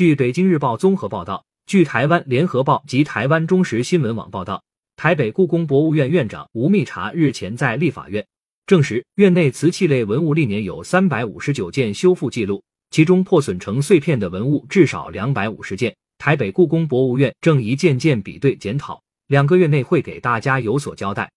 据北京日报综合报道，据台湾联合报及台湾中时新闻网报道，台北故宫博物院院长吴密察日前在立法院证实，院内瓷器类文物历年有三百五十九件修复记录，其中破损成碎片的文物至少两百五十件。台北故宫博物院正一件件比对检讨，两个月内会给大家有所交代。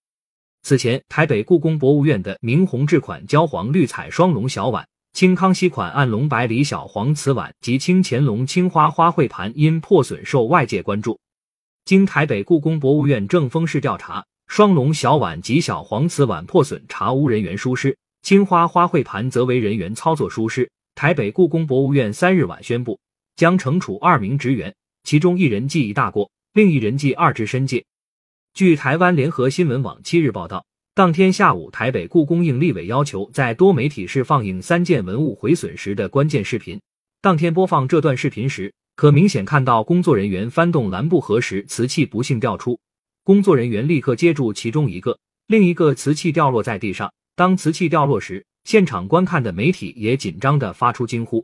此前，台北故宫博物院的明弘制款焦黄绿彩双龙小碗。清康熙款暗龙白里小黄瓷碗及清乾隆青花花卉盘因破损受外界关注。经台北故宫博物院正风室调查，双龙小碗及小黄瓷碗破损查无人员疏失，青花花卉盘则为人员操作疏失。台北故宫博物院三日晚宣布，将惩处二名职员，其中一人记一大过，另一人记二至申诫。据台湾联合新闻网七日报道。当天下午，台北故宫应立委要求，在多媒体室放映三件文物毁损时的关键视频。当天播放这段视频时，可明显看到工作人员翻动蓝布盒时，瓷器不幸掉出。工作人员立刻接住其中一个，另一个瓷器掉落在地上。当瓷器掉落时，现场观看的媒体也紧张地发出惊呼。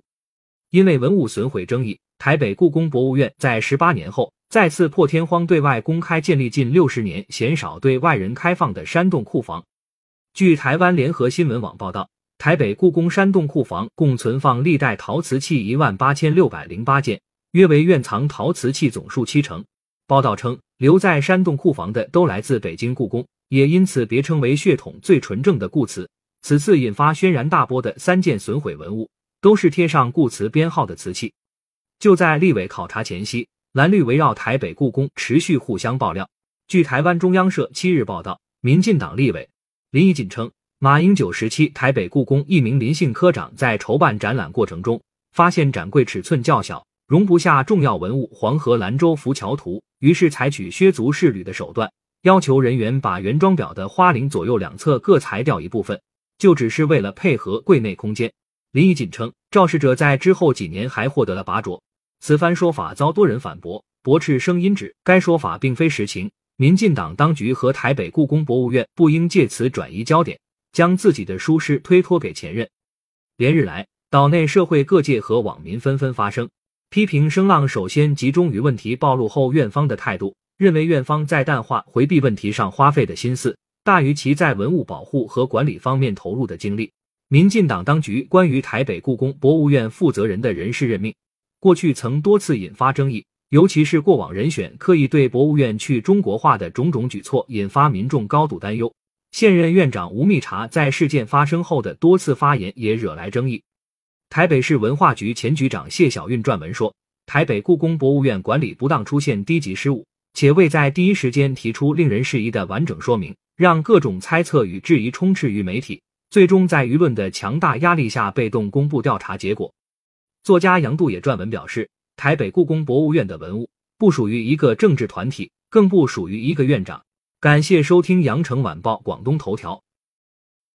因为文物损毁争议，台北故宫博物院在十八年后。再次破天荒对外公开建立近六十年鲜少对外人开放的山洞库房。据台湾联合新闻网报道，台北故宫山洞库房共存放历代陶瓷器一万八千六百零八件，约为院藏陶瓷器总数七成。报道称，留在山洞库房的都来自北京故宫，也因此别称为血统最纯正的故瓷。此次引发轩然大波的三件损毁文物，都是贴上故瓷编号的瓷器。就在立委考察前夕。蓝绿围绕台北故宫持续互相爆料。据台湾中央社七日报道，民进党立委林怡锦称，马英九时期台北故宫一名林姓科长在筹办展览过程中，发现展柜尺寸较小，容不下重要文物黄河兰州浮桥图，于是采取削足适履的手段，要求人员把原装表的花翎左右两侧各裁掉一部分，就只是为了配合柜内空间。林怡锦称，肇事者在之后几年还获得了拔擢。此番说法遭多人反驳，驳斥声音指该说法并非实情。民进党当局和台北故宫博物院不应借此转移焦点，将自己的疏失推脱给前任。连日来，岛内社会各界和网民纷纷发声，批评声浪首先集中于问题暴露后院方的态度，认为院方在淡化回避问题上花费的心思大于其在文物保护和管理方面投入的精力。民进党当局关于台北故宫博物院负责人的人事任命。过去曾多次引发争议，尤其是过往人选刻意对博物院去中国化的种种举措，引发民众高度担忧。现任院长吴密察在事件发生后的多次发言也惹来争议。台北市文化局前局长谢小运撰文说，台北故宫博物院管理不当出现低级失误，且未在第一时间提出令人质疑的完整说明，让各种猜测与质疑充斥于媒体，最终在舆论的强大压力下被动公布调查结果。作家杨度也撰文表示，台北故宫博物院的文物不属于一个政治团体，更不属于一个院长。感谢收听羊城晚报广东头条。